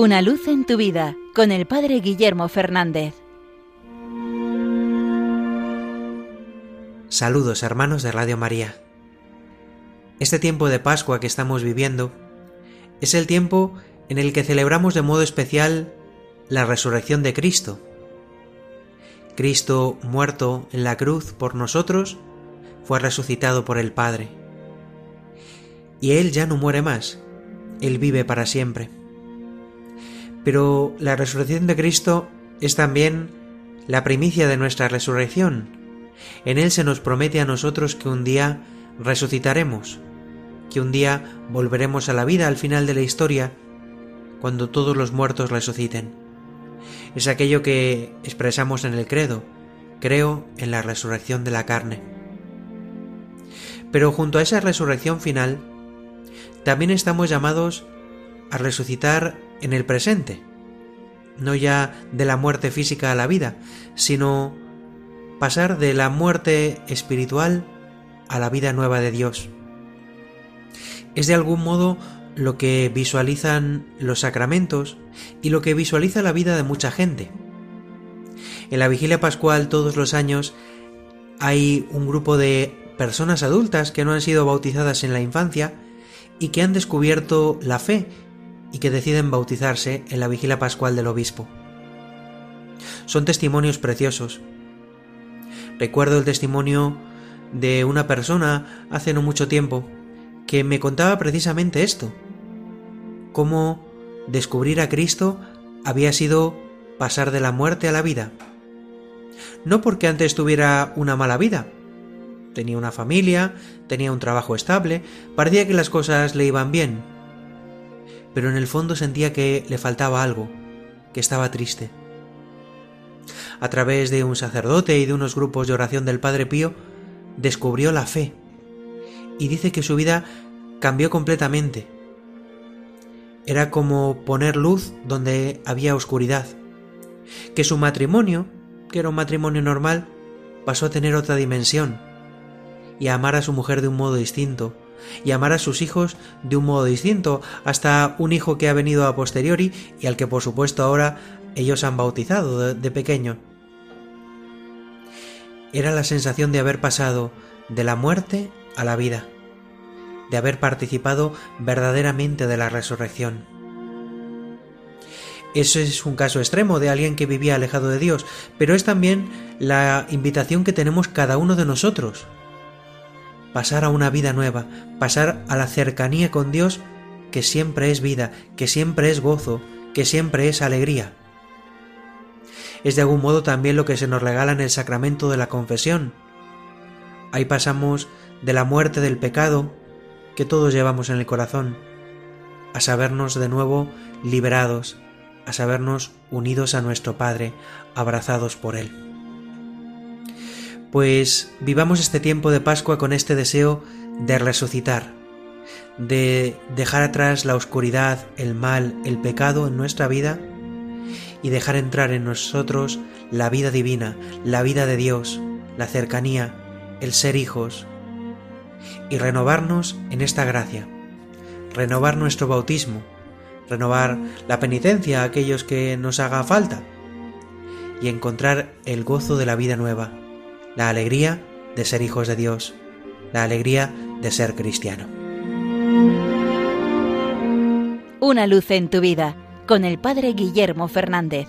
Una luz en tu vida con el Padre Guillermo Fernández. Saludos hermanos de Radio María. Este tiempo de Pascua que estamos viviendo es el tiempo en el que celebramos de modo especial la resurrección de Cristo. Cristo, muerto en la cruz por nosotros, fue resucitado por el Padre. Y Él ya no muere más, Él vive para siempre. Pero la resurrección de Cristo es también la primicia de nuestra resurrección. En Él se nos promete a nosotros que un día resucitaremos, que un día volveremos a la vida al final de la historia, cuando todos los muertos resuciten. Es aquello que expresamos en el credo, creo en la resurrección de la carne. Pero junto a esa resurrección final, también estamos llamados a resucitar en el presente, no ya de la muerte física a la vida, sino pasar de la muerte espiritual a la vida nueva de Dios. Es de algún modo lo que visualizan los sacramentos y lo que visualiza la vida de mucha gente. En la vigilia pascual todos los años hay un grupo de personas adultas que no han sido bautizadas en la infancia y que han descubierto la fe y que deciden bautizarse en la vigilia pascual del obispo. Son testimonios preciosos. Recuerdo el testimonio de una persona hace no mucho tiempo que me contaba precisamente esto, cómo descubrir a Cristo había sido pasar de la muerte a la vida. No porque antes tuviera una mala vida, tenía una familia, tenía un trabajo estable, parecía que las cosas le iban bien, pero en el fondo sentía que le faltaba algo, que estaba triste. A través de un sacerdote y de unos grupos de oración del Padre Pío, descubrió la fe y dice que su vida cambió completamente. Era como poner luz donde había oscuridad, que su matrimonio, que era un matrimonio normal, pasó a tener otra dimensión y a amar a su mujer de un modo distinto, y amar a sus hijos de un modo distinto, hasta un hijo que ha venido a posteriori y al que por supuesto ahora ellos han bautizado de, pequeño. Era la sensación de haber pasado de la muerte a la vida, de haber participado verdaderamente de la resurrección. Ese es un caso extremo de alguien que vivía alejado de Dios, pero es también la invitación que tenemos cada uno de nosotros pasar a una vida nueva, pasar a la cercanía con Dios que siempre es vida, que siempre es gozo, que siempre es alegría. Es de algún modo también lo que se nos regala en el sacramento de la confesión. Ahí pasamos de la muerte del pecado que todos llevamos en el corazón, a sabernos de nuevo liberados, a sabernos unidos a nuestro Padre, abrazados por Él. Pues vivamos este tiempo de Pascua con este deseo de resucitar, de dejar atrás la oscuridad, el mal, el pecado en nuestra vida y dejar entrar en nosotros la vida divina, la vida de Dios, la cercanía, el ser hijos y renovarnos en esta gracia, renovar nuestro bautismo, renovar la penitencia a aquellos que nos haga falta y encontrar el gozo de la vida nueva la alegría de ser hijos de Dios, la alegría de ser cristiano. Una luz en tu vida con el Padre Guillermo Fernández.